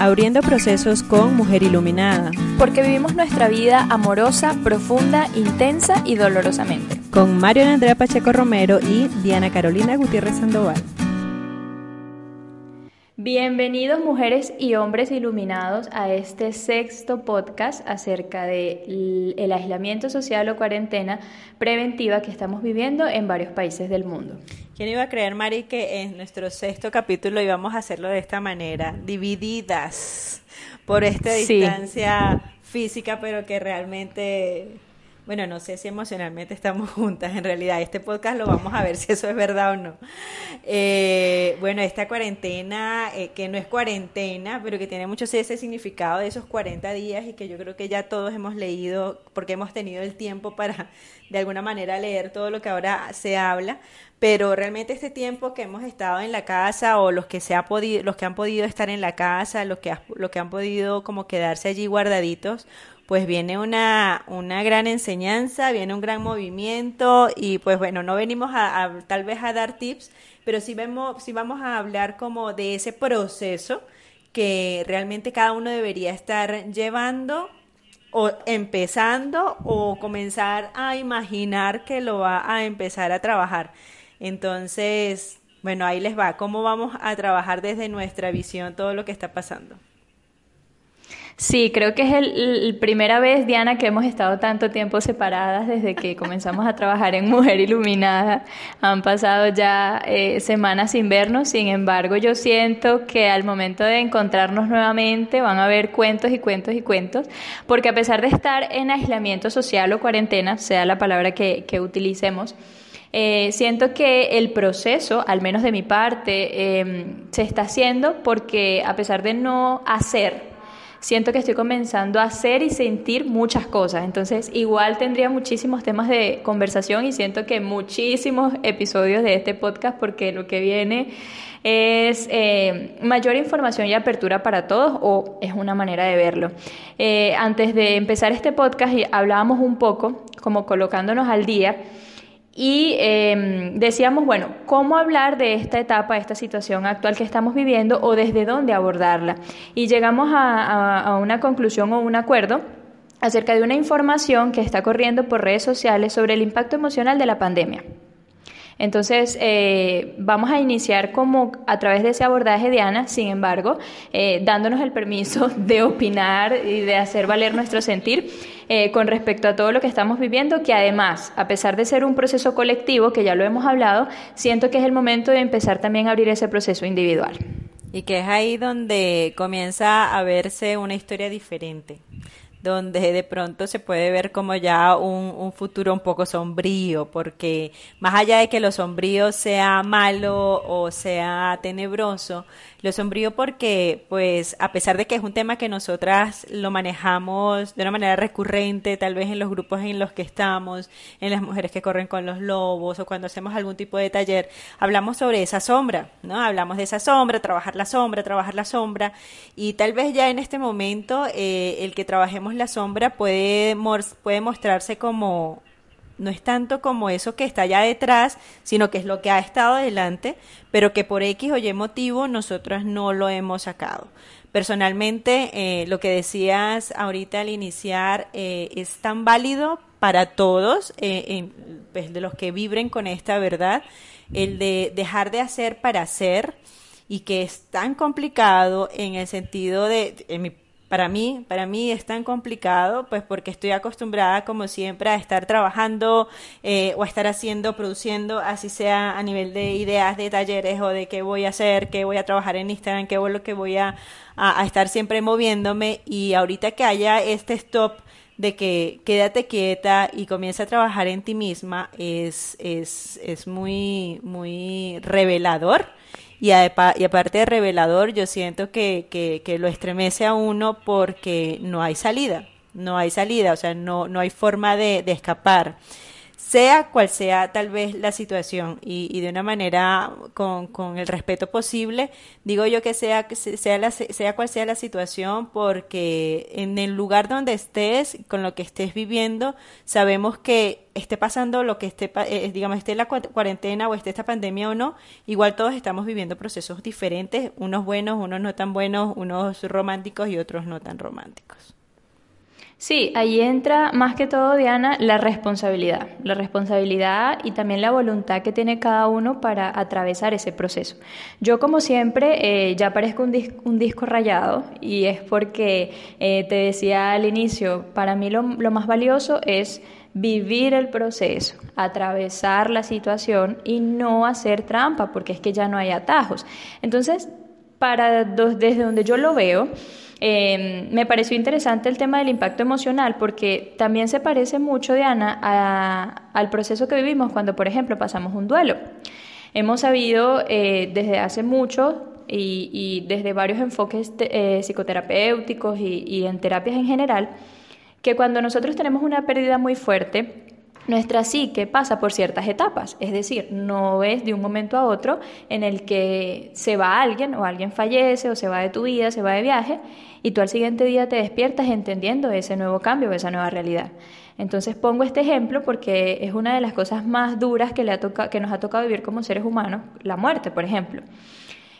abriendo procesos con Mujer Iluminada. Porque vivimos nuestra vida amorosa, profunda, intensa y dolorosamente. Con Mario Andrea Pacheco Romero y Diana Carolina Gutiérrez Sandoval. Bienvenidos mujeres y hombres iluminados a este sexto podcast acerca del el aislamiento social o cuarentena preventiva que estamos viviendo en varios países del mundo. ¿Quién iba a creer, Mari, que en nuestro sexto capítulo íbamos a hacerlo de esta manera, divididas por esta distancia física, pero que realmente bueno, no sé si emocionalmente estamos juntas, en realidad este podcast lo vamos a ver si eso es verdad o no. Eh, bueno, esta cuarentena, eh, que no es cuarentena, pero que tiene mucho ese significado de esos 40 días y que yo creo que ya todos hemos leído, porque hemos tenido el tiempo para de alguna manera leer todo lo que ahora se habla, pero realmente este tiempo que hemos estado en la casa o los que se ha podido los que han podido estar en la casa, los que los que han podido como quedarse allí guardaditos, pues viene una, una gran enseñanza, viene un gran movimiento y pues bueno, no venimos a, tal vez a dar tips, pero sí, vemos, sí vamos a hablar como de ese proceso que realmente cada uno debería estar llevando o empezando o comenzar a imaginar que lo va a empezar a trabajar. Entonces, bueno, ahí les va, cómo vamos a trabajar desde nuestra visión todo lo que está pasando. Sí, creo que es la primera vez, Diana, que hemos estado tanto tiempo separadas desde que comenzamos a trabajar en Mujer Iluminada. Han pasado ya eh, semanas sin vernos, sin embargo, yo siento que al momento de encontrarnos nuevamente van a haber cuentos y cuentos y cuentos, porque a pesar de estar en aislamiento social o cuarentena, sea la palabra que, utilicemos, eh, siento que el proceso, al menos de mi parte, em, se está haciendo porque a pesar de no hacer, siento que estoy comenzando a hacer y sentir muchas cosas. Entonces, igual tendría muchísimos temas de conversación y siento que muchísimos episodios de este podcast porque lo que viene es eh, mayor información y apertura para todos o es una manera de verlo. Eh, antes de empezar este podcast hablábamos un poco, como colocándonos al día, y em, decíamos, bueno, ¿cómo hablar de esta etapa, de esta situación actual que estamos viviendo o desde dónde abordarla? Y llegamos a, una conclusión o un acuerdo acerca de una información que está corriendo por redes sociales sobre el impacto emocional de la pandemia. Entonces, eh, vamos a iniciar como a través de ese abordaje de Ana, sin embargo, eh, dándonos el permiso de opinar y de hacer valer nuestro sentir eh, con respecto a todo lo que estamos viviendo, que además, a pesar de ser un proceso colectivo, que ya lo hemos hablado, siento que es el momento de empezar también a abrir ese proceso individual. Y que es ahí donde comienza a verse una historia diferente donde de pronto se puede ver como ya un, un, futuro un poco sombrío, porque más allá de que lo sombrío sea malo o sea tenebroso, lo sombrío porque, pues, a pesar de que es un tema que nosotras lo manejamos de una manera recurrente, tal vez en los grupos en los que estamos, en las mujeres que corren con los lobos o cuando hacemos algún tipo de taller, hablamos sobre esa sombra, ¿no? Hablamos de esa sombra, trabajar la sombra, trabajar la sombra, y tal vez ya en este momento eh, el que trabajemos la sombra puede, puede mostrarse como no es tanto como eso que está allá detrás, sino que es lo que ha estado adelante, pero que por X o Y motivo nosotras no lo hemos sacado. Personalmente, eh, lo que decías ahorita al iniciar eh, es tan válido para todos, eh, pues, de los que vibren con esta verdad, el de dejar de hacer para hacer y que es tan complicado en el sentido de, en mi para mí, para mí es tan complicado, pues porque estoy acostumbrada, como siempre, a estar trabajando eh, o a estar haciendo, produciendo, así sea a nivel de ideas, de talleres o de qué voy a hacer, qué voy a trabajar en Instagram, qué es lo que voy a, a, estar siempre moviéndome. Y ahorita que haya este stop de que quédate quieta y comienza a trabajar en ti misma, es, es, es muy, muy revelador y, aparte de revelador, yo siento que, que, lo estremece a uno porque no hay salida, no hay salida, o sea, no, no hay forma de, de escapar. Sea cual sea tal vez la situación y, y de una manera con, con, el respeto posible, digo yo que sea, sea, la, sea cual sea la situación, porque en el lugar donde estés, con lo que estés viviendo, sabemos que esté pasando lo que esté, eh, digamos, esté la cuarentena o esté esta pandemia o no, igual todos estamos viviendo procesos diferentes, unos buenos, unos no tan buenos, unos románticos y otros no tan románticos. Sí, ahí entra más que todo, Diana, la responsabilidad. La responsabilidad y también la voluntad que tiene cada uno para atravesar ese proceso. Yo, como siempre, eh, ya parezco un, un, disco rayado y es porque eh, te decía al inicio, para mí lo, lo más valioso es vivir el proceso, atravesar la situación y no hacer trampa, porque es que ya no hay atajos. Entonces, para desde donde yo lo veo, eh, me pareció interesante el tema del impacto emocional porque también se parece mucho, Diana, al proceso que vivimos cuando, por ejemplo, pasamos un duelo. Hemos sabido eh, desde hace mucho y, desde varios enfoques eh, psicoterapéuticos y en terapias en general, que cuando nosotros tenemos una pérdida muy fuerte, nuestra psique pasa por ciertas etapas, es decir, no es de un momento a otro en el que se va alguien o alguien fallece o se va de tu vida, se va de viaje y tú al siguiente día te despiertas entendiendo ese nuevo cambio, esa nueva realidad. Entonces pongo este ejemplo porque es una de las cosas más duras que, le ha que nos ha tocado vivir como seres humanos, la muerte, por ejemplo.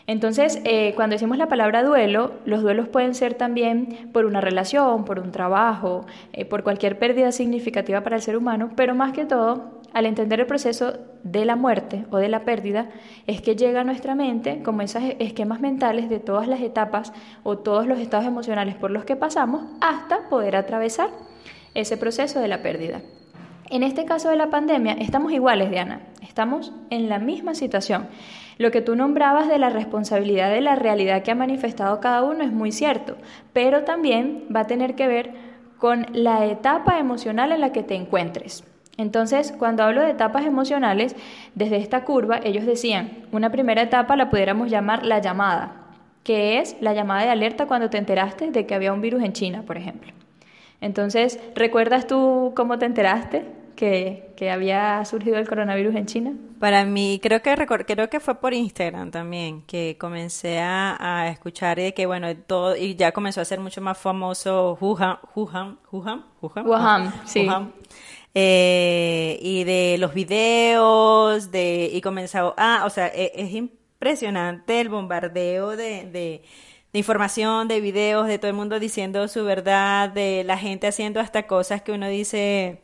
Entonces, eh, cuando decimos la palabra duelo, los duelos pueden ser también por una relación, por un trabajo, eh, por cualquier pérdida significativa para el ser humano, pero más que todo, al entender el proceso de la muerte o de la pérdida, es que llega a nuestra mente como esos esquemas mentales de todas las etapas o todos los estados emocionales por los que pasamos hasta poder atravesar ese proceso de la pérdida. En este caso de la pandemia, estamos iguales, Diana, estamos en la misma situación. Lo que tú nombrabas de la responsabilidad de la realidad que ha manifestado cada uno es muy cierto, pero también va a tener que ver con la etapa emocional en la que te encuentres. Entonces, cuando hablo de etapas emocionales, desde esta curva, ellos decían, una primera etapa la pudiéramos llamar la llamada, que es la llamada de alerta cuando te enteraste de que había un virus en China, por ejemplo. Entonces, ¿recuerdas tú cómo te enteraste? Que, había surgido el coronavirus en China? Para mí, creo que creo que fue por Instagram también, que comencé a, escuchar de que, bueno, todo, y ya comenzó a ser mucho más famoso Wuhan, Wuhan, Wuhan, Wuhan, Wuhan sí. Eh, y de los videos, de, y comenzó, ah, o sea, e, es, impresionante el bombardeo de, de de información, de videos, de todo el mundo diciendo su verdad, de la gente haciendo hasta cosas que uno dice,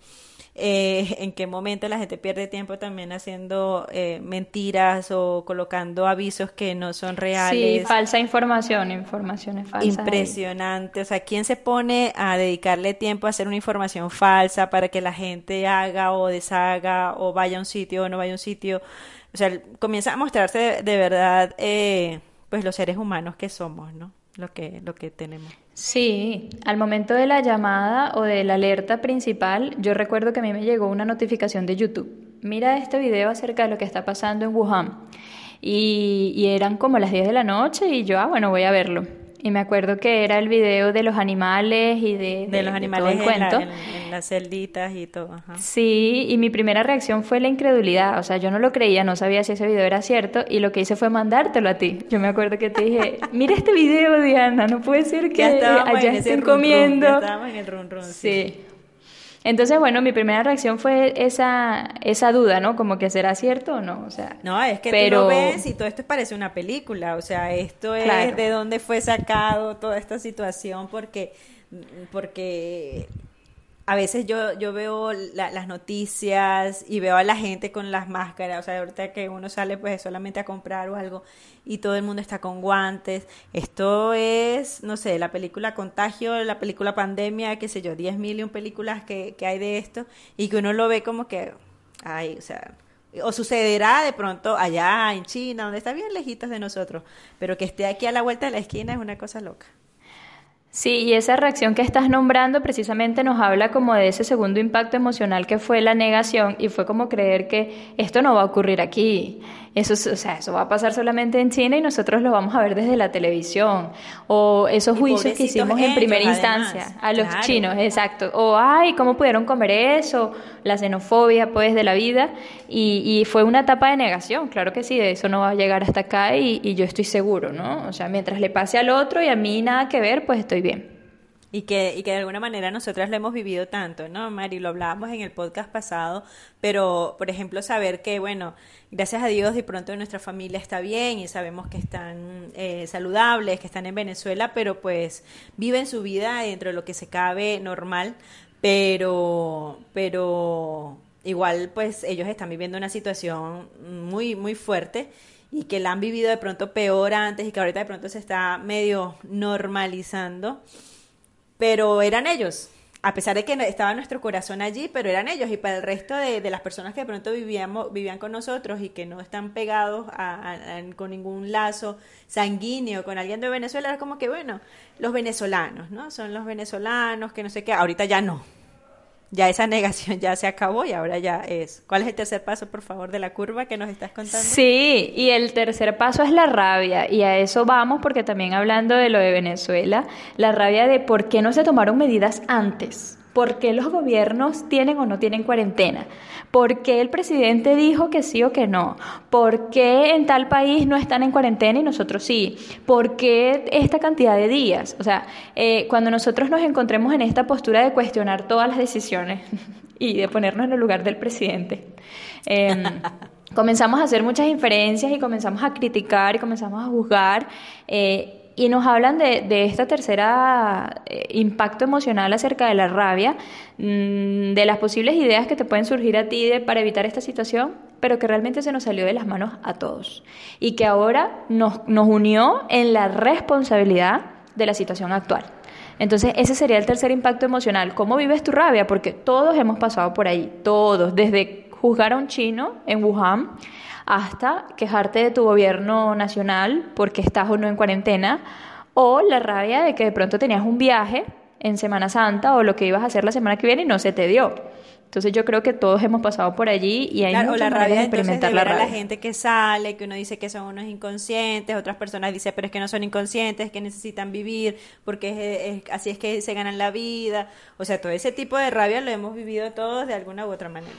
eh, en qué momento la gente pierde tiempo también haciendo eh, mentiras o colocando avisos que no son reales. Sí, falsa información, informaciones falsas. Impresionante, o sea, ¿quién se pone a dedicarle tiempo a hacer una información falsa para que la gente haga o deshaga o vaya a un sitio o no vaya a un sitio? O sea, comienza a mostrarse de, verdad, eh, pues los seres humanos que somos, ¿no? Lo que, lo que tenemos. Sí, al momento de la llamada o de la alerta principal, yo recuerdo que a mí me llegó una notificación de YouTube. Mira este video acerca de lo que está pasando en Wuhan. Y, y eran como las 10 de la noche y yo, ah, bueno, voy a verlo. Y me acuerdo que era el video de los animales y de, de, los animales cuento. En, las celditas y todo. Sí, y mi primera reacción fue la incredulidad. O sea, yo no lo creía, no sabía si ese video era cierto. Y lo que hice fue mandártelo a ti. Yo me acuerdo que te dije, mira este video, Diana, no puede ser que allá estén comiendo. estábamos en el run, run sí. Entonces, bueno, mi primera reacción fue esa, esa duda, ¿no? Como que será cierto o no, o sea. No, es que pero... tú lo ves y todo esto parece una película, o sea, esto es de dónde fue sacado toda esta situación, porque, porque a veces yo, yo veo las noticias y veo a la gente con las máscaras, o sea, ahorita que uno sale pues solamente a comprar o algo y todo el mundo está con guantes. Esto es, no sé, la película Contagio, la película Pandemia, qué sé yo, 10 mil películas que, que hay de esto y que uno lo ve como que, ay, o sea, o sucederá de pronto allá en China, donde está bien lejitos de nosotros, pero que esté aquí a la vuelta de la esquina es una cosa loca. Sí, y esa reacción que estás nombrando precisamente nos habla como de ese segundo impacto emocional que fue la negación y fue como creer que esto no va a ocurrir aquí Eso, o sea, eso va a pasar solamente en China y nosotros lo vamos a ver desde la televisión. O esos juicios que hicimos en primera instancia a los chinos, exacto. O, ay, ¿cómo pudieron comer eso? La xenofobia, pues, de la vida. Y, y fue una etapa de negación, claro que sí, eso no va a llegar hasta acá y, y yo estoy seguro, ¿no? O sea, mientras le pase al otro y a mí nada que ver, pues estoy bien. Y que, y que de alguna manera nosotras lo hemos vivido tanto, ¿no, Mari? Lo hablábamos en el podcast pasado, pero, por ejemplo, saber que, bueno, gracias a Dios de pronto nuestra familia está bien y sabemos que están eh, saludables, que están en Venezuela, pero pues viven su vida dentro de lo que se cabe normal, pero, pero igual pues ellos están viviendo una situación muy, muy fuerte y que la han vivido de pronto peor antes y que ahorita de pronto se está medio normalizando pero eran ellos, a pesar de que estaba nuestro corazón allí, pero eran ellos. Y para el resto de, las personas que de pronto vivíamos, vivían con nosotros y que no están pegados con ningún lazo sanguíneo con alguien de Venezuela, era como que, bueno, los venezolanos, ¿no? Son los venezolanos, que no sé qué, ahorita ya no ya esa negación ya se acabó y ahora ya es. ¿Cuál es el tercer paso, por favor, de la curva que nos estás contando? Sí, y el tercer paso es la rabia, y a eso vamos porque también hablando de lo de Venezuela, la rabia de por qué no se tomaron medidas antes. ¿Por qué los gobiernos tienen o no tienen cuarentena? ¿Por qué el presidente dijo que sí o que no? ¿Por qué en tal país no están en cuarentena y nosotros sí? ¿Por qué esta cantidad de días? O sea, eh, cuando nosotros nos encontremos en esta postura de cuestionar todas las decisiones y de ponernos en el lugar del presidente, em, comenzamos a hacer muchas inferencias y comenzamos a criticar y comenzamos a juzgar. Eh, y nos hablan de, de esta tercera eh, impacto emocional acerca de la rabia, mm, de las posibles ideas que te pueden surgir a ti para evitar esta situación, pero que realmente se nos salió de las manos a todos y que ahora nos, nos unió en la responsabilidad de la situación actual. Entonces, ese sería el tercer impacto emocional. ¿Cómo vives tu rabia? Porque todos hemos pasado por ahí, todos, desde juzgar a un chino en Wuhan, hasta quejarte de tu gobierno nacional porque estás o no en cuarentena, o la rabia de que de pronto tenías un viaje en Semana Santa o lo que ibas a hacer la semana que viene y no se te dio. Entonces yo creo que todos hemos pasado por allí y hay claro, la rabia de experimentar la rabia. a la gente que sale, que uno dice que son unos inconscientes, otras personas dicen, pero es que no son inconscientes, que necesitan vivir, porque es, así es que se ganan la vida. O sea, todo ese tipo de rabia lo hemos vivido todos de alguna u otra manera.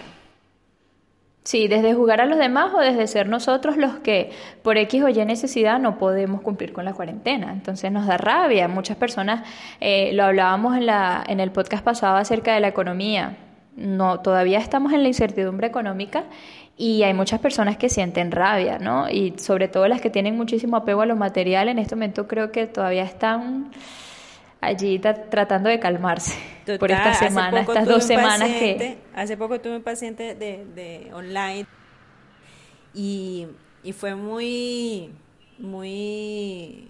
Sí, desde jugar a los demás o desde ser nosotros los que por X o Y necesidad no podemos cumplir con la cuarentena. Entonces nos da rabia. Muchas personas, eh, lo hablábamos en, la, en el podcast pasado acerca de la economía. No, todavía estamos en la incertidumbre económica y hay muchas personas que sienten rabia, ¿no? Y sobre todo las que tienen muchísimo apego a lo material, en este momento creo que todavía están allí tratando de calmarse por esta semana, estas dos semanas que... Hace poco tuve un paciente de, de online y, y fue muy, muy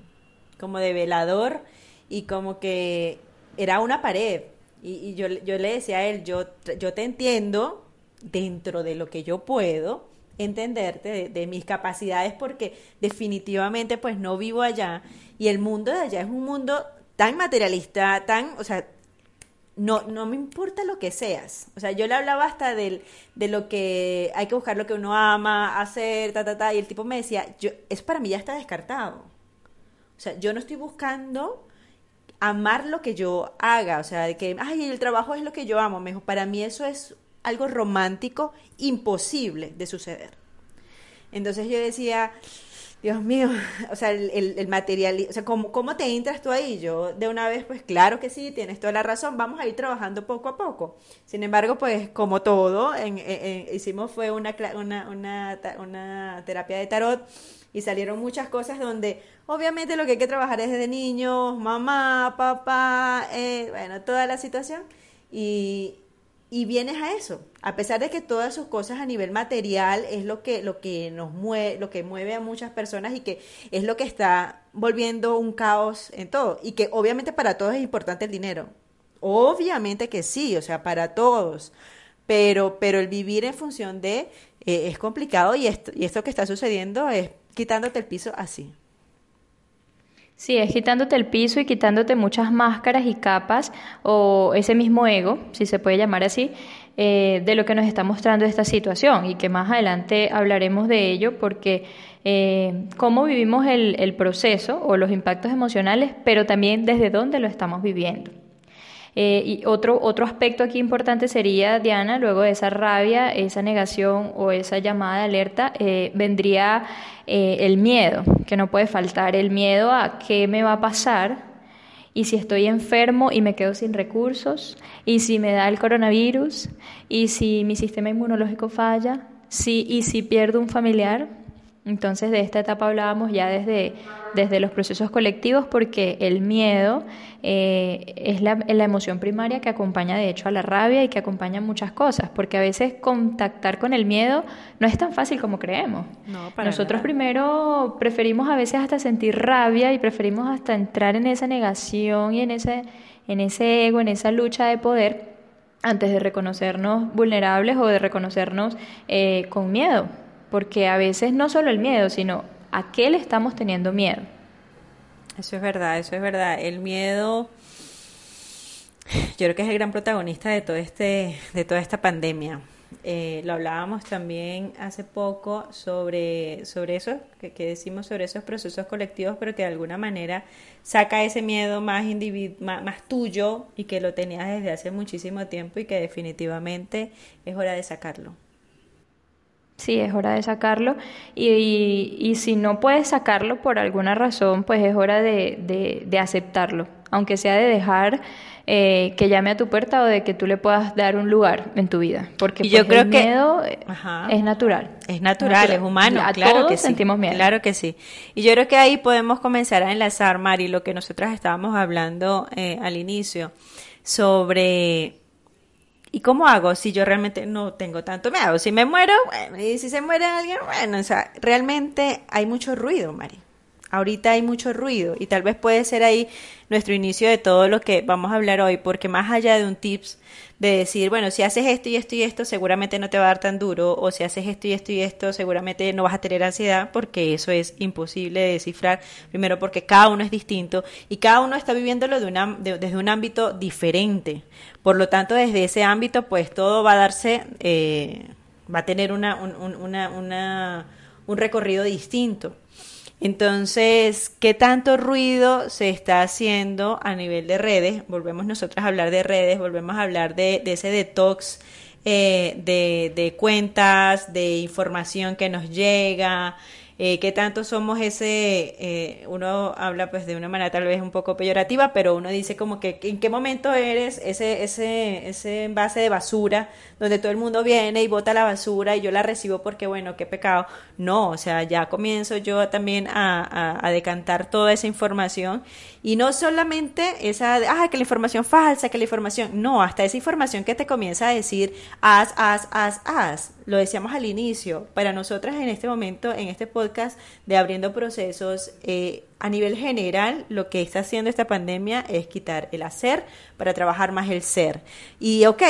como de velador y como que era una pared. Y, y, yo, yo le decía a él, yo, yo te entiendo dentro de lo que yo puedo entenderte, de, de, mis capacidades, porque definitivamente pues no vivo allá y el mundo de allá es un mundo tan materialista, tan, o sea, no, no me importa lo que seas. O sea, yo le hablaba hasta del, de lo que hay que buscar lo que uno ama, hacer, ta, ta, ta, y el tipo me decía, yo, eso para mí ya está descartado. O sea, yo no estoy buscando amar lo que yo haga, o sea, de que, ay, el trabajo es lo que yo amo. Me dijo, para mí eso es algo romántico imposible de suceder. Entonces yo decía, Dios mío, o sea, el, el, material, o sea, ¿cómo, ¿cómo, te entras tú ahí? Yo de una vez, pues claro que sí, tienes toda la razón, vamos a ir trabajando poco a poco. Sin embargo, pues como todo, en, hicimos fue una, una, una, una terapia de tarot y salieron muchas cosas donde obviamente lo que hay que trabajar es desde niños, mamá, papá, eh, bueno, toda la situación. Y, y vienes a eso, a pesar de que todas sus cosas a nivel material es lo que, lo que nos mueve, lo que mueve a muchas personas y que es lo que está volviendo un caos en todo. Y que obviamente para todos es importante el dinero. Obviamente que sí, o sea, para todos. Pero, pero el vivir en función de eh, es complicado y esto, y esto que está sucediendo es quitándote el piso así. Sí, es quitándote el piso y quitándote muchas máscaras y capas o ese mismo ego, si se puede llamar así, eh, de lo que nos está mostrando esta situación y que más adelante hablaremos de ello porque eh, cómo vivimos el, el proceso o los impactos emocionales, pero también desde dónde lo estamos viviendo. Eh, y otro, otro aspecto aquí importante sería, Diana, luego de esa rabia, esa negación o esa llamada de alerta, eh, vendría eh, el miedo, que no puede faltar, el miedo a qué me va a pasar y si estoy enfermo y me quedo sin recursos, y si me da el coronavirus, y si mi sistema inmunológico falla, si, y si pierdo un familiar. Entonces de esta etapa hablábamos ya desde, desde los procesos colectivos porque el miedo eh, es la, la, emoción primaria que acompaña de hecho a la rabia y que acompaña muchas cosas, porque a veces contactar con el miedo no es tan fácil como creemos. No, para Nosotros nada. primero preferimos a veces hasta sentir rabia y preferimos hasta entrar en esa negación y en ese, en ese ego, en esa lucha de poder antes de reconocernos vulnerables o de reconocernos eh, con miedo porque a veces no solo el miedo, sino a qué le estamos teniendo miedo. Eso es verdad, eso es verdad. El miedo, yo creo que es el gran protagonista de todo este, de toda esta pandemia. Eh, lo hablábamos también hace poco sobre, sobre eso, que, decimos sobre esos procesos colectivos, pero que de alguna manera saca ese miedo más, más, más tuyo y que lo tenías desde hace muchísimo tiempo y que definitivamente es hora de sacarlo. Sí, es hora de sacarlo. Y, y, y, si no puedes sacarlo por alguna razón, pues es hora de, de, de aceptarlo. Aunque sea de dejar eh, que llame a tu puerta o de que tú le puedas dar un lugar en tu vida. Porque y yo pues, creo el que miedo es natural. Es natural, es humano. A claro todos que sí. sentimos miedo. Claro que sí. Y yo creo que ahí podemos comenzar a enlazar, Mari, lo que nosotras estábamos hablando eh, al inicio sobre ¿Y cómo hago si yo realmente no tengo tanto miedo? Si me muero, bueno, y si se muere alguien, bueno, o sea, realmente hay mucho ruido, Mari. Ahorita hay mucho ruido y tal vez puede ser ahí nuestro inicio de todo lo que vamos a hablar hoy, porque más allá de un tips de decir, bueno, si haces esto y esto y esto, seguramente no te va a dar tan duro, o si haces esto y esto y esto, seguramente no vas a tener ansiedad, porque eso es imposible de descifrar, primero porque cada uno es distinto y cada uno está viviéndolo de una, de, desde un ámbito diferente. Por lo tanto, desde ese ámbito, pues todo va a darse, eh, va a tener una, un, una, una, un recorrido distinto. Entonces, ¿qué tanto ruido se está haciendo a nivel de redes? Volvemos nosotros a hablar de redes, volvemos a hablar de, de ese detox eh, de, de, cuentas, de información que nos llega, eh, qué tanto somos ese, eh, uno habla pues de una manera tal vez un poco peyorativa, pero uno dice como que en qué momento eres ese, ese, ese envase de basura donde todo el mundo viene y bota la basura y yo la recibo porque bueno, qué pecado. No, o sea, ya comienzo yo también a, decantar toda esa información y no solamente esa, ah, que la información falsa, que la información, no, hasta esa información que te comienza a decir, haz, haz, haz, haz. Lo decíamos al inicio, para nosotras en este momento, en este podcast de Abriendo Procesos, eh, a nivel general, lo que está haciendo esta pandemia es quitar el hacer para trabajar más el ser. Y ok,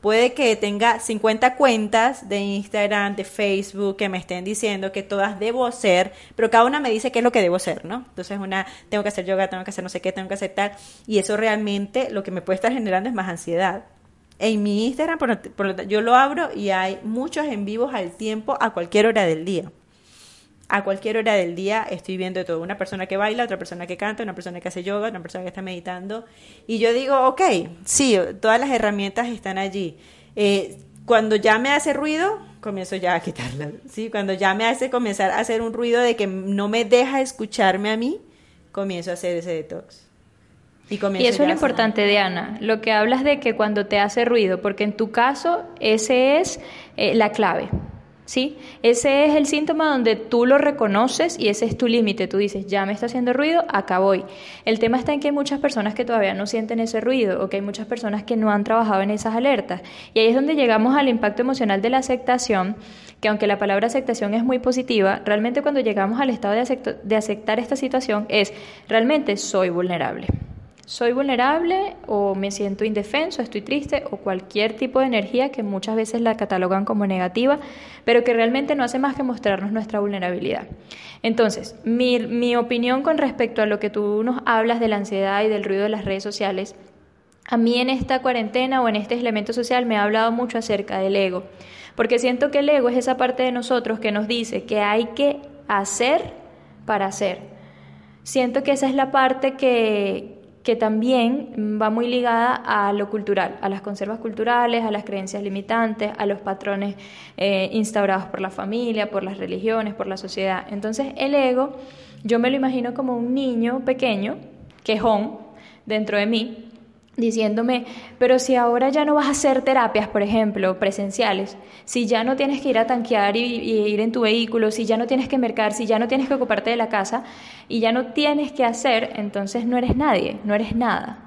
puede que tenga 50 cuentas de Instagram, de Facebook, que me estén diciendo que todas debo ser, pero cada una me dice qué es lo que debo ser, ¿no? Entonces una, tengo que hacer yoga, tengo que hacer no sé qué, tengo que hacer tal, y eso realmente lo que me puede estar generando es más ansiedad. En mi Instagram, por, yo lo abro y hay muchos en vivos al tiempo a cualquier hora del día a cualquier hora del día estoy viendo todo. Una persona que baila, otra persona que canta, una persona que hace yoga, una persona que está meditando. Y yo digo, ok, sí, todas las herramientas están allí. Eh, cuando ya me hace ruido, comienzo ya a quitarlas. ¿sí? Cuando ya me hace comenzar a hacer un ruido de que no me deja escucharme a mí, comienzo a hacer ese detox. Y, y, eso es lo importante, Diana, lo que hablas de que cuando te hace ruido, porque en tu caso ese es eh, la clave. ¿Sí? Ese es el síntoma donde tú lo reconoces y ese es tu límite. Tú dices, ya me está haciendo ruido, acá voy. El tema está en que hay muchas personas que todavía no sienten ese ruido o que hay muchas personas que no han trabajado en esas alertas. Y ahí es donde llegamos al impacto emocional de la aceptación, que aunque la palabra aceptación es muy positiva, realmente cuando llegamos al estado de, de aceptar esta situación es, realmente soy vulnerable. Soy vulnerable o me siento indefenso, estoy triste o cualquier tipo de energía que muchas veces la catalogan como negativa, pero que realmente no hace más que mostrarnos nuestra vulnerabilidad. Entonces, mi, opinión con respecto a lo que tú nos hablas de la ansiedad y del ruido de las redes sociales, a mí en esta cuarentena o en este elemento social me ha hablado mucho acerca del ego, porque siento que el ego es esa parte de nosotros que nos dice que hay que hacer para hacer. Siento que esa es la parte que, que también va muy ligada a lo cultural, a las conservas culturales, a las creencias limitantes, a los patrones eh, instaurados por la familia, por las religiones, por la sociedad. Entonces el ego, yo me lo imagino como un niño pequeño, quejón, dentro de mí, diciéndome, pero si ahora ya no vas a hacer terapias, por ejemplo, presenciales, si ya no tienes que ir a tanquear y, ir en tu vehículo, si ya no tienes que mercar, si ya no tienes que ocuparte de la casa y ya no tienes que hacer, entonces no eres nadie, no eres nada.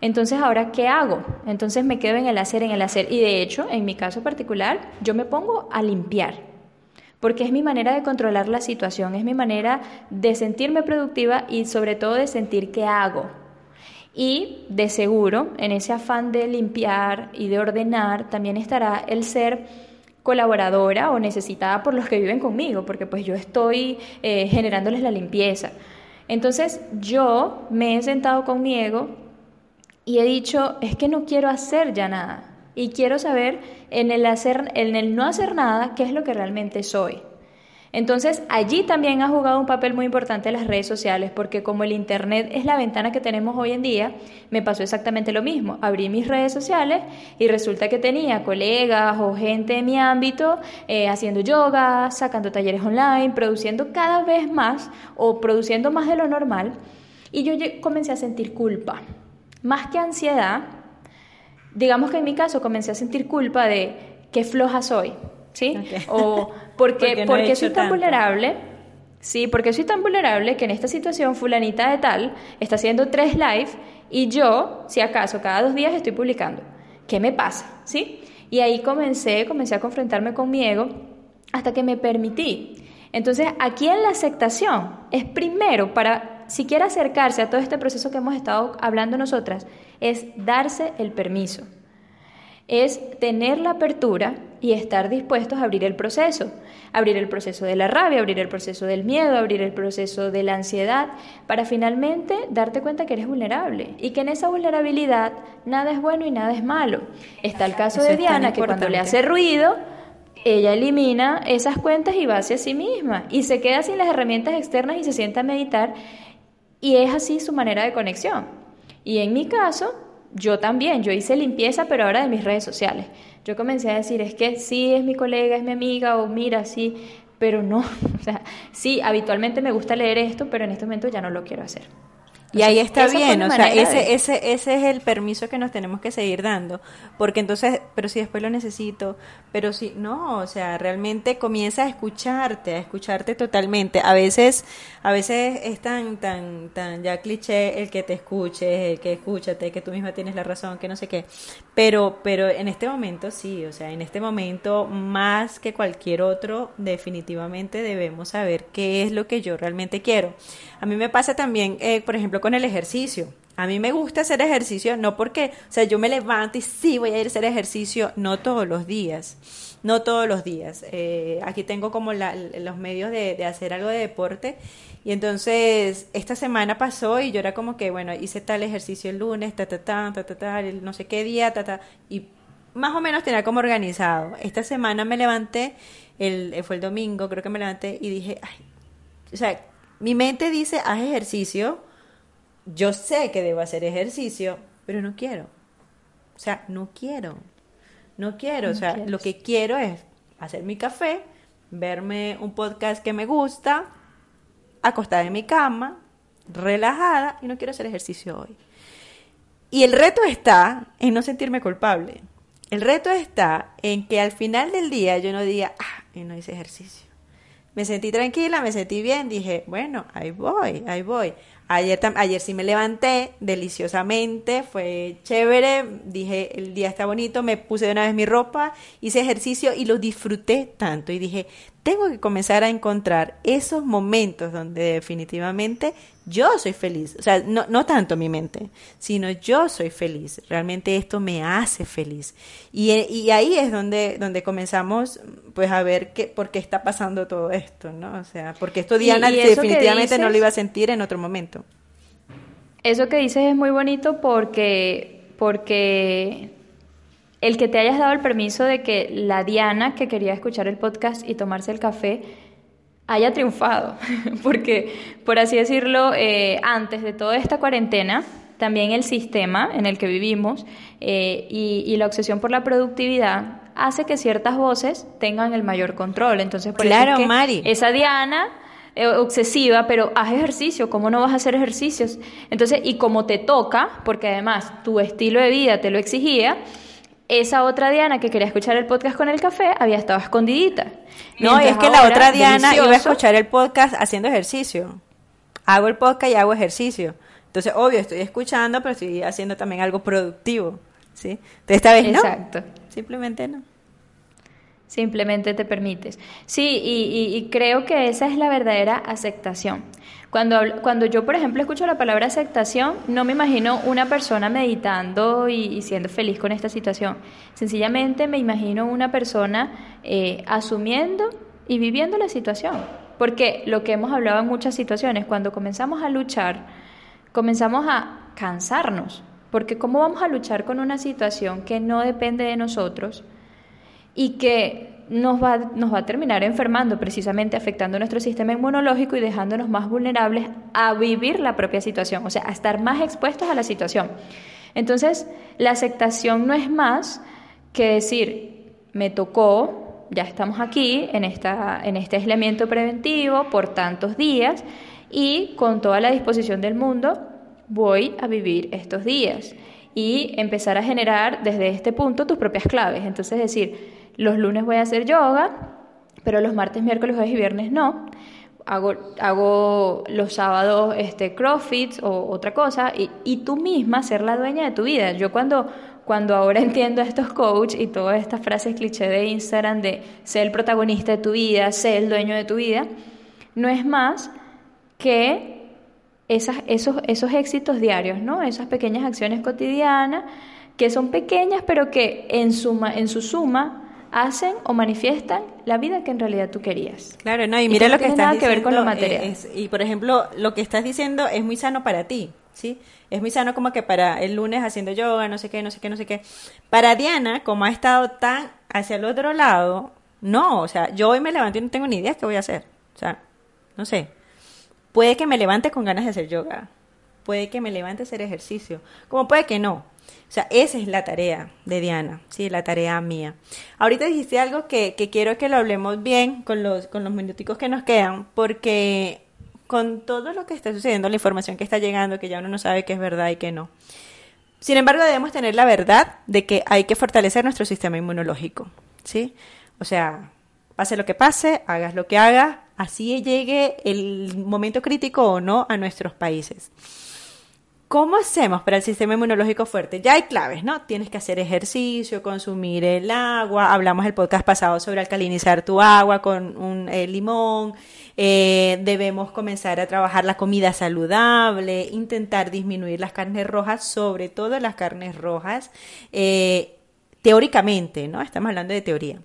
Entonces, ahora, ¿qué hago? Entonces me quedo en el hacer, en el hacer. Y de hecho, en mi caso particular, yo me pongo a limpiar, porque es mi manera de controlar la situación, es mi manera de sentirme productiva y sobre todo de sentir qué hago. Y de seguro, en ese afán de limpiar y de ordenar, también estará el ser colaboradora o necesitada por los que viven conmigo, porque pues yo estoy eh, generándoles la limpieza. Entonces yo me he sentado con mi ego y he dicho, es que no quiero hacer ya nada. Y quiero saber en el, hacer, en el no hacer nada qué es lo que realmente soy. Entonces, allí también ha jugado un papel muy importante las redes sociales, porque como el Internet es la ventana que tenemos hoy en día, me pasó exactamente lo mismo. Abrí mis redes sociales y resulta que tenía colegas o gente de mi ámbito eh, haciendo yoga, sacando talleres online, produciendo cada vez más o produciendo más de lo normal. Y yo comencé a sentir culpa, más que ansiedad. Digamos que en mi caso comencé a sentir culpa de qué floja soy, ¿sí? O porque, porque, soy tan vulnerable, sí, porque soy tan vulnerable que en esta situación fulanita de tal está haciendo tres live y yo, si acaso, cada dos días estoy publicando. ¿Qué me pasa? ¿Sí? Y ahí comencé, comencé a confrontarme con mi ego hasta que me permití. Entonces, aquí en la aceptación es primero para siquiera acercarse a todo este proceso que hemos estado hablando nosotras, es darse el permiso es tener la apertura y estar dispuestos a abrir el proceso. Abrir el proceso de la rabia, abrir el proceso del miedo, abrir el proceso de la ansiedad, para finalmente darte cuenta que eres vulnerable y que en esa vulnerabilidad nada es bueno y nada es malo. Está el caso de Diana, que cuando le hace ruido, ella elimina esas cuentas y va hacia sí misma y se queda sin las herramientas externas y se sienta a meditar y es así su manera de conexión. Y en mi caso, yo también, yo hice limpieza, pero ahora de mis redes sociales. Yo comencé a decir, es que sí, es mi colega, es mi amiga, o mira, sí, pero no, o sea, sí, habitualmente me gusta leer esto, pero en este momento ya no lo quiero hacer. Y ahí está bien, o sea, ese, ese, ese es el permiso que nos tenemos que seguir dando, porque entonces, pero si después lo necesito, pero si no, o sea, realmente comienza a escucharte, a escucharte totalmente. A veces, a veces es tan, tan, tan ya cliché el que te escuche, el que escúchate, que tú misma tienes la razón, que no sé qué, pero, pero en este momento sí, o sea, en este momento más que cualquier otro, definitivamente debemos saber qué es lo que yo realmente quiero. A mí me pasa también, eh, por ejemplo, con el ejercicio. A mí me gusta hacer ejercicio, no porque, o sea, yo me levanto y sí voy a ir a hacer ejercicio, no todos los días, no todos los días. Eh, aquí tengo como los medios de, hacer algo de deporte y entonces esta semana pasó y yo era como que, bueno, hice tal ejercicio el lunes, ta, ta, ta, ta, ta, ta, no sé qué día, ta, ta, y más o menos tenía como organizado. Esta semana me levanté, el, fue el domingo, creo que me levanté y dije, ay, o sea, mi mente dice, haz ejercicio, yo sé que debo hacer ejercicio, pero no quiero. O sea, no quiero. No quiero. o sea, lo que quiero es hacer mi café, verme un podcast que me gusta, acostada en mi cama, relajada, y no quiero hacer ejercicio hoy. Y el reto está en no sentirme culpable. El reto está en que al final del día yo no diga, ah, y no hice ejercicio. Me sentí tranquila, me sentí bien, dije, bueno, ahí voy, ahí voy. Ayer, ayer sí me levanté deliciosamente, fue chévere, dije el día está bonito, me puse de una vez mi ropa, hice ejercicio y lo disfruté tanto y dije, tengo que comenzar a encontrar esos momentos donde definitivamente yo soy feliz, o sea, no, no tanto mi mente, sino yo soy feliz, realmente esto me hace feliz. Y, y ahí es donde, donde comenzamos pues a ver qué, por qué está pasando todo esto, ¿no? O sea, porque esto Diana definitivamente no lo iba a sentir en otro momento. Eso que dices es muy bonito porque, porque el que te hayas dado el permiso de que la Diana que quería escuchar el podcast y tomarse el café haya triunfado, porque por así decirlo, eh, antes de toda esta cuarentena, también el sistema en el que vivimos eh, y, la obsesión por la productividad hace que ciertas voces tengan el mayor control. Entonces, por claro, Mari. esa Diana obsesiva, pero haz ejercicio, ¿cómo no vas a hacer ejercicios? Entonces, y como te toca, porque además tu estilo de vida te lo exigía, esa otra Diana que quería escuchar el podcast con el café había estado escondidita. No, es que la otra Diana iba a escuchar el podcast haciendo ejercicio. Hago el podcast y hago ejercicio. Entonces, obvio, estoy escuchando, pero estoy haciendo también algo productivo. ¿sí? Entonces, esta vez no. Exacto. Simplemente no. Simplemente te permites. Sí, y creo que esa es la verdadera aceptación. Cuando, cuando yo, por ejemplo, escucho la palabra aceptación, no me imagino una persona meditando y, siendo feliz con esta situación. Sencillamente me imagino una persona eh, asumiendo y viviendo la situación. Porque lo que hemos hablado en muchas situaciones, cuando comenzamos a luchar, comenzamos a cansarnos. Porque ¿cómo vamos a luchar con una situación que no depende de nosotros y que nos va, nos va a terminar enfermando, precisamente afectando nuestro sistema inmunológico y dejándonos más vulnerables a vivir la propia situación, o sea, a estar más expuestos a la situación. Entonces, la aceptación no es más que decir, me tocó, ya estamos aquí en, esta, en este aislamiento preventivo por tantos días y con toda la disposición del mundo voy a vivir estos días y empezar a generar desde este punto tus propias claves. Entonces, decir, los lunes voy a hacer yoga, pero los martes, miércoles, jueves y viernes no. Hago, hago los sábados este, crossfit o otra cosa y, y tú misma ser la dueña de tu vida. Yo cuando, cuando ahora entiendo a estos coach y todas estas frases cliché de Instagram de ser el protagonista de tu vida, ser el dueño de tu vida, no es más que esas, esos, esos éxitos diarios, ¿no? Esas pequeñas acciones cotidianas que son pequeñas pero que en, suma, en su suma hacen o manifiestan la vida que en realidad tú querías. Claro, no, y mira lo que estás nada que ver con lo material. y por ejemplo, lo que estás diciendo es muy sano para ti, ¿sí? Es muy sano como que para el lunes haciendo yoga, no sé qué, no sé qué, no sé qué. Para Diana, como ha estado tan hacia el otro lado, no, o sea, yo hoy me levanto y no tengo ni idea qué voy a hacer. O sea, no sé. Puede que me levante con ganas de hacer yoga. Puede que me levante a hacer ejercicio. Como puede que no. O sea, esa es la tarea de Diana, sí, la tarea mía. Ahorita dijiste algo que, que quiero que lo hablemos bien con los, con los minuticos que nos quedan, porque con todo lo que está sucediendo, la información que está llegando, que ya uno no sabe qué es verdad y qué no. Sin embargo, debemos tener la verdad de que hay que fortalecer nuestro sistema inmunológico, ¿sí? O sea, pase lo que pase, hagas lo que hagas, así llegue el momento crítico o no a nuestros países. ¿Cómo hacemos para el sistema inmunológico fuerte? Ya hay claves, ¿no? Tienes que hacer ejercicio, consumir el agua. Hablamos el podcast pasado sobre alcalinizar tu agua con un eh, limón. Eh, debemos comenzar a trabajar la comida saludable, intentar disminuir las carnes rojas, sobre todo las carnes rojas, eh, teóricamente, ¿no? Estamos hablando de teoría.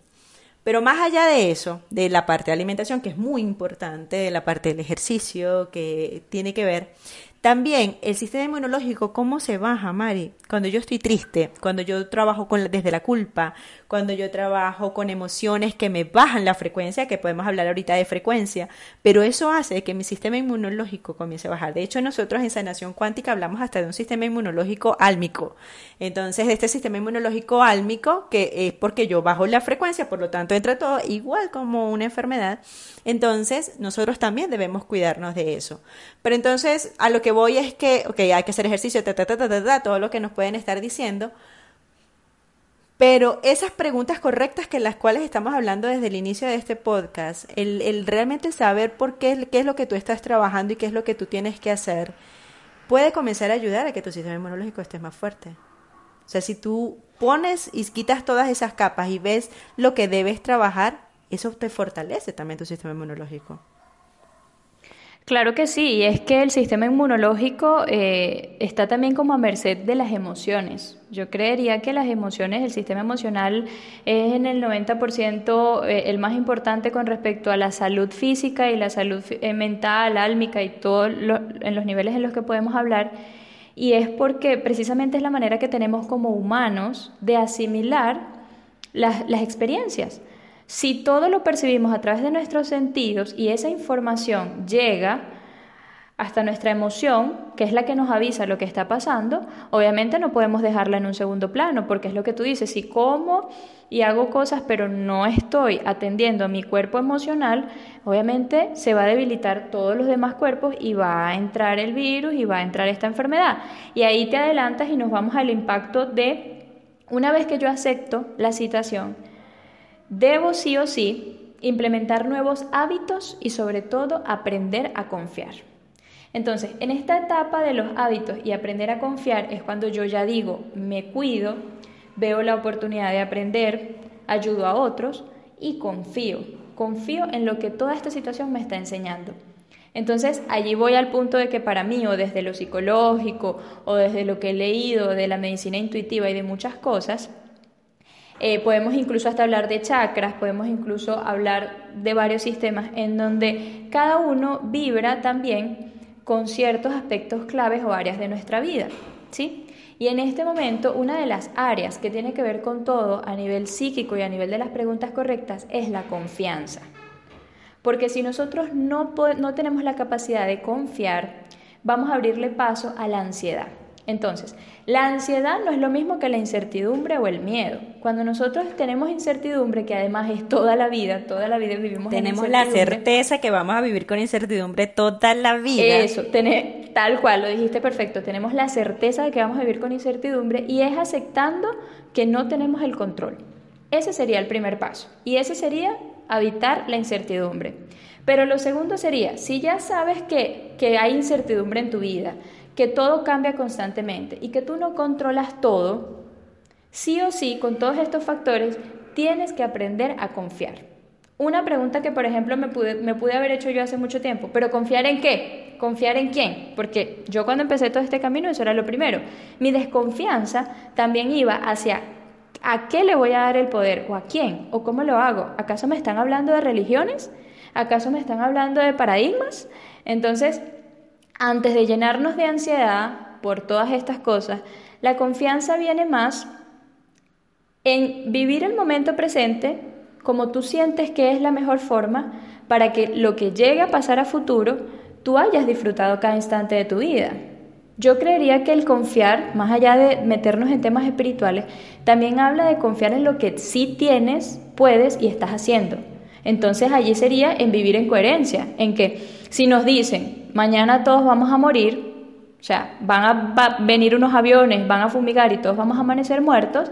Pero más allá de eso, de la parte de alimentación, que es muy importante, de la parte del ejercicio, que tiene que ver, también el sistema inmunológico, ¿cómo se baja, Mari? Cuando yo estoy triste, cuando yo trabajo desde la culpa, cuando yo trabajo con emociones que me bajan la frecuencia, que podemos hablar ahorita de frecuencia, pero eso hace que mi sistema inmunológico comience a bajar. De hecho, nosotros en sanación cuántica hablamos hasta de un sistema inmunológico álmico. Entonces, este sistema inmunológico álmico, que es porque yo bajo la frecuencia, por lo tanto entra todo igual como una enfermedad, entonces nosotros también debemos cuidarnos de eso. Pero entonces, a lo que voy es que, ok, hay que hacer ejercicio, ta, ta, ta, ta, ta, todo lo que nos pueden estar diciendo. Pero esas preguntas correctas que las cuales estamos hablando desde el inicio de este podcast, el, el realmente saber por qué, qué es lo que tú estás trabajando y qué es lo que tú tienes que hacer, puede comenzar a ayudar a que tu sistema inmunológico esté más fuerte. O sea, si tú pones y quitas todas esas capas y ves lo que debes trabajar, eso te fortalece también tu sistema inmunológico. Claro que sí, y es que el sistema inmunológico eh, está también como a merced de las emociones. Yo creería que las emociones, el sistema emocional es en el 90% eh, el más importante con respecto a la salud física y la salud eh, mental, álmica y todo en los niveles en los que podemos hablar. Y es porque precisamente es la manera que tenemos como humanos de asimilar las experiencias. Si todo lo percibimos a través de nuestros sentidos y esa información llega hasta nuestra emoción, que es la que nos avisa lo que está pasando, obviamente no podemos dejarla en un segundo plano, porque es lo que tú dices, si como y hago cosas pero no estoy atendiendo a mi cuerpo emocional, obviamente se va a debilitar todos los demás cuerpos y va a entrar el virus y va a entrar esta enfermedad. Y ahí te adelantas y nos vamos al impacto de, una vez que yo acepto la situación, Debo sí o sí implementar nuevos hábitos y sobre todo aprender a confiar. Entonces, en esta etapa de los hábitos y aprender a confiar es cuando yo ya digo, me cuido, veo la oportunidad de aprender, ayudo a otros y confío. Confío en lo que toda esta situación me está enseñando. Entonces, allí voy al punto de que para mí, o desde lo psicológico, o desde lo que he leído de la medicina intuitiva y de muchas cosas, eh, podemos incluso hasta hablar de chakras, podemos incluso hablar de varios sistemas en donde cada uno vibra también con ciertos aspectos claves o áreas de nuestra vida, ¿sí? Y en este momento una de las áreas que tiene que ver con todo a nivel psíquico y a nivel de las preguntas correctas es la confianza. Porque si nosotros no, no tenemos la capacidad de confiar, vamos a abrirle paso a la ansiedad. Entonces, la ansiedad no es lo mismo que la incertidumbre o el miedo. Cuando nosotros tenemos incertidumbre, que además es toda la vida, toda la vida vivimos tenemos la certeza que vamos a vivir con incertidumbre toda la vida. Eso, tal cual, lo dijiste perfecto. Tenemos la certeza de que vamos a vivir con incertidumbre y es aceptando que no tenemos el control. Ese sería el primer paso. Y ese sería habitar la incertidumbre. Pero lo segundo sería, si ya sabes que, que hay incertidumbre en tu vida, que todo cambia constantemente y que tú no controlas todo, sí o sí, con todos estos factores, tienes que aprender a confiar. Una pregunta que, por ejemplo, me pude, me pude haber hecho yo hace mucho tiempo, pero ¿confiar en qué? ¿Confiar en quién? Porque yo cuando empecé todo este camino, eso era lo primero. Mi desconfianza también iba hacia ¿a qué le voy a dar el poder? ¿O a quién? ¿O cómo lo hago? ¿Acaso me están hablando de religiones? ¿Acaso me están hablando de paradigmas? Entonces, antes de llenarnos de ansiedad por todas estas cosas, la confianza viene más en vivir el momento presente como tú sientes que es la mejor forma para que lo que llegue a pasar a futuro, tú hayas disfrutado cada instante de tu vida. Yo creería que el confiar, más allá de meternos en temas espirituales, también habla de confiar en lo que sí tienes, puedes y estás haciendo. Entonces allí sería en vivir en coherencia, en que si nos dicen, mañana todos vamos a morir, o sea, van a venir unos aviones, van a fumigar y todos vamos a amanecer muertos,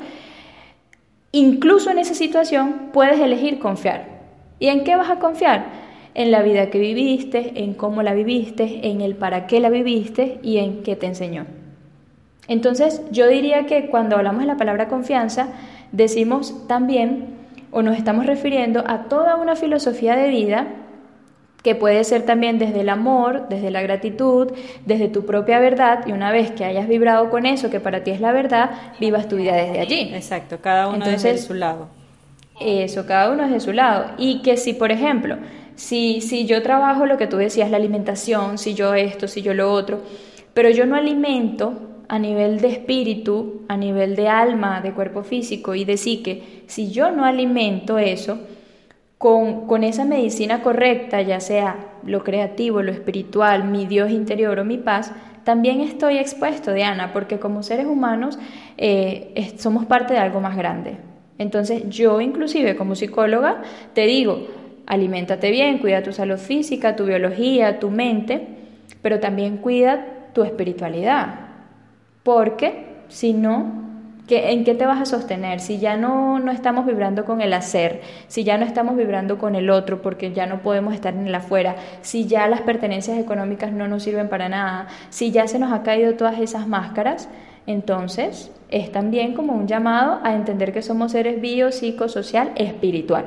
incluso en esa situación puedes elegir confiar. ¿Y en qué vas a confiar? En la vida que viviste, en cómo la viviste, en el para qué la viviste y en qué te enseñó. Entonces, yo diría que cuando hablamos de la palabra confianza, decimos también o nos estamos refiriendo a toda una filosofía de vida que puede ser también desde el amor, desde la gratitud, desde tu propia verdad, y una vez que hayas vibrado con eso, que para ti es la verdad, vivas tu vida desde allí. Exacto, cada uno desde su lado. Eso, cada uno es de su lado. Y que si, por ejemplo, si, si yo trabajo lo que tú decías, la alimentación, si yo esto, si yo lo otro, pero yo no alimento a nivel de espíritu, a nivel de alma, de cuerpo físico y de psique, si yo no alimento eso, con, con, esa medicina correcta, ya sea lo creativo, lo espiritual, mi Dios interior o mi paz, también estoy expuesto, Diana, porque como seres humanos eh, somos parte de algo más grande. Entonces yo inclusive como psicóloga te digo, aliméntate bien, cuida tu salud física, tu biología, tu mente, pero también cuida tu espiritualidad, porque si no, ¿En qué te vas a sostener? Si ya no, no estamos vibrando con el hacer, si ya no estamos vibrando con el otro porque ya no podemos estar en el afuera, si ya las pertenencias económicas no nos sirven para nada, si ya se nos ha caído todas esas máscaras, entonces es también como un llamado a entender que somos seres bio, social, espiritual.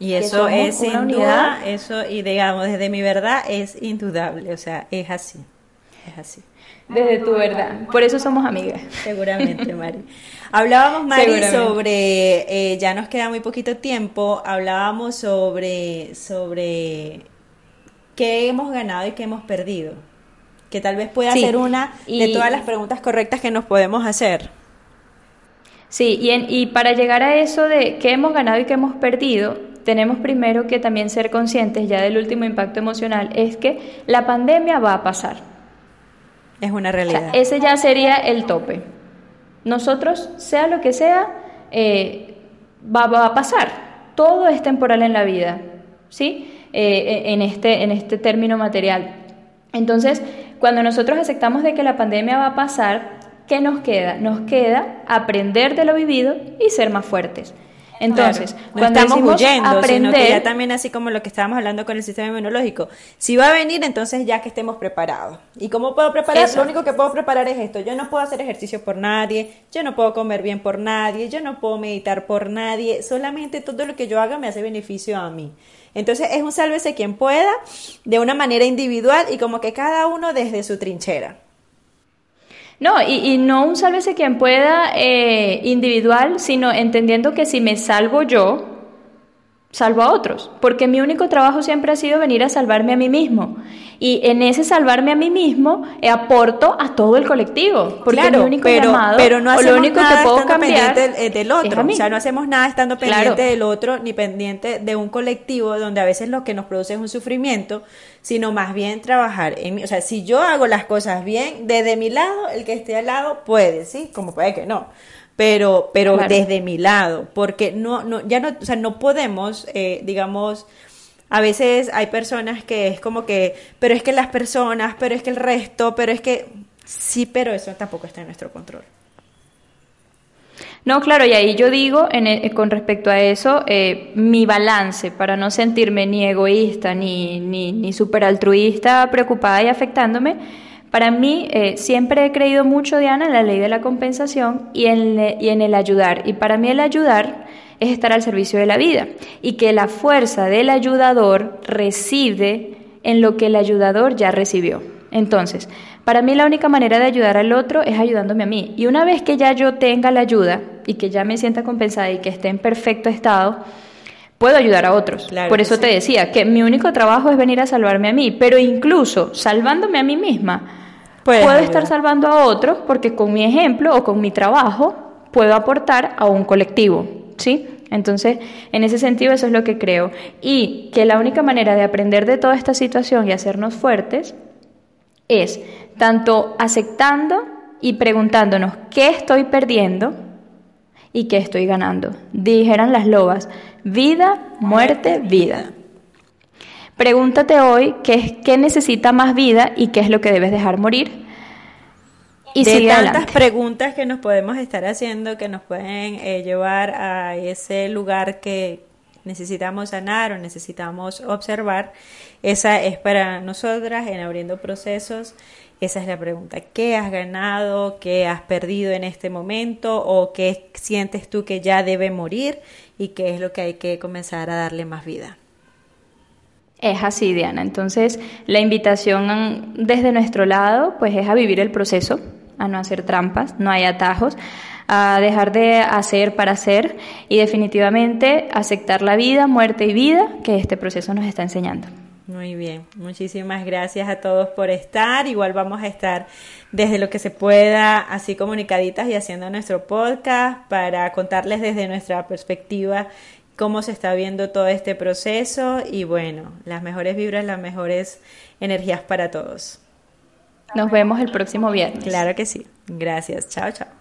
Y eso es sin unidad. eso y digamos desde mi verdad es indudable, o sea, es así, es así desde tu verdad. Por eso somos amigas. Seguramente, Mari. Hablábamos, Mari, sobre, eh, ya nos queda muy poquito tiempo, hablábamos sobre, sobre qué hemos ganado y qué hemos perdido. Que tal vez pueda ser una de todas las preguntas correctas que nos podemos hacer. Sí, y, y para llegar a eso de qué hemos ganado y qué hemos perdido, tenemos primero que también ser conscientes ya del último impacto emocional, es que la pandemia va a pasar es una realidad. ese ya sería el tope. Nosotros, sea lo que sea, eh, va, a pasar. Todo es temporal en la vida, ¿sí? Eh, en, este, en este término material. Entonces, cuando nosotros aceptamos de que la pandemia va a pasar, ¿qué nos queda? Nos queda aprender de lo vivido y ser más fuertes. Entonces, no estamos huyendo, aprender, sino que ya también así como lo que estábamos hablando con el sistema inmunológico, si va a venir, entonces ya que estemos preparados. ¿Y cómo puedo preparar? Lo único que puedo preparar es esto. Yo no puedo hacer ejercicio por nadie, yo no puedo comer bien por nadie, yo no puedo meditar por nadie, solamente todo lo que yo haga me hace beneficio a mí. Entonces es un sálvese quien pueda, de una manera individual y como que cada uno desde su trinchera. No, y, no un sálvese quien pueda eh, individual, sino entendiendo que si me salvo yo, salvo a otros, porque mi único trabajo siempre ha sido venir a salvarme a mí mismo. Y en ese salvarme a mí mismo eh, aporto a todo el colectivo, porque claro, mi único pero, llamado, pero no hacemos lo único nada que puedo cambiar del, del otro, o sea, no hacemos nada estando pendiente del otro ni pendiente de un colectivo donde a veces lo que nos produce es un sufrimiento, sino más bien trabajar en mí, o sea, si yo hago las cosas bien, desde mi lado, el que esté al lado puede, ¿sí? Como puede que no pero, pero desde mi lado, porque no, no, ya no, o sea, no podemos, eh, digamos, a veces hay personas que es como que, pero es que las personas, pero es que el resto, pero es que sí, pero eso tampoco está en nuestro control. No, claro, y ahí yo digo, en, e, con respecto a eso, eh, mi balance para no sentirme ni egoísta ni, ni, ni super altruista, preocupada y afectándome, para mí, eh, siempre he creído mucho, Diana, en la ley de la compensación y en, y en el ayudar. Y para mí el ayudar es estar al servicio de la vida y que la fuerza del ayudador reside en lo que el ayudador ya recibió. Entonces, para mí la única manera de ayudar al otro es ayudándome a mí. Y una vez que ya yo tenga la ayuda y que ya me sienta compensada y que esté en perfecto estado, puedo ayudar a otros. Por eso te decía que mi único trabajo es venir a salvarme a mí, pero incluso salvándome a mí misma, puedo estar salvando a otros porque con mi ejemplo o con mi trabajo puedo aportar a un colectivo, ¿sí? Entonces, en ese sentido, eso es lo que creo. Y que la única manera de aprender de toda esta situación y hacernos fuertes es tanto aceptando y preguntándonos qué estoy perdiendo y qué estoy ganando. Dijeran las lobas, vida, muerte, vida. Pregúntate hoy qué, qué necesita más vida y qué es lo que debes dejar morir. Y de tantas preguntas que nos podemos estar haciendo que nos pueden eh, llevar a ese lugar que necesitamos sanar o necesitamos observar, esa es para nosotras en abriendo procesos esa es la pregunta. ¿Qué has ganado? ¿Qué has perdido en este momento? ¿O qué sientes tú que ya debe morir? ¿Y qué es lo que hay que comenzar a darle más vida? Es así, Diana. Entonces, la invitación desde nuestro lado, pues es a vivir el proceso, a no hacer trampas, no hay atajos, a dejar de hacer para hacer y definitivamente aceptar la vida, muerte y vida que este proceso nos está enseñando. Muy bien, muchísimas gracias a todos por estar. Igual vamos a estar desde lo que se pueda, así comunicaditas y haciendo nuestro podcast para contarles desde nuestra perspectiva cómo se está viendo todo este proceso y bueno, las mejores vibras, las mejores energías para todos. Nos vemos el próximo viernes. Claro que sí. Gracias. Chao, chao.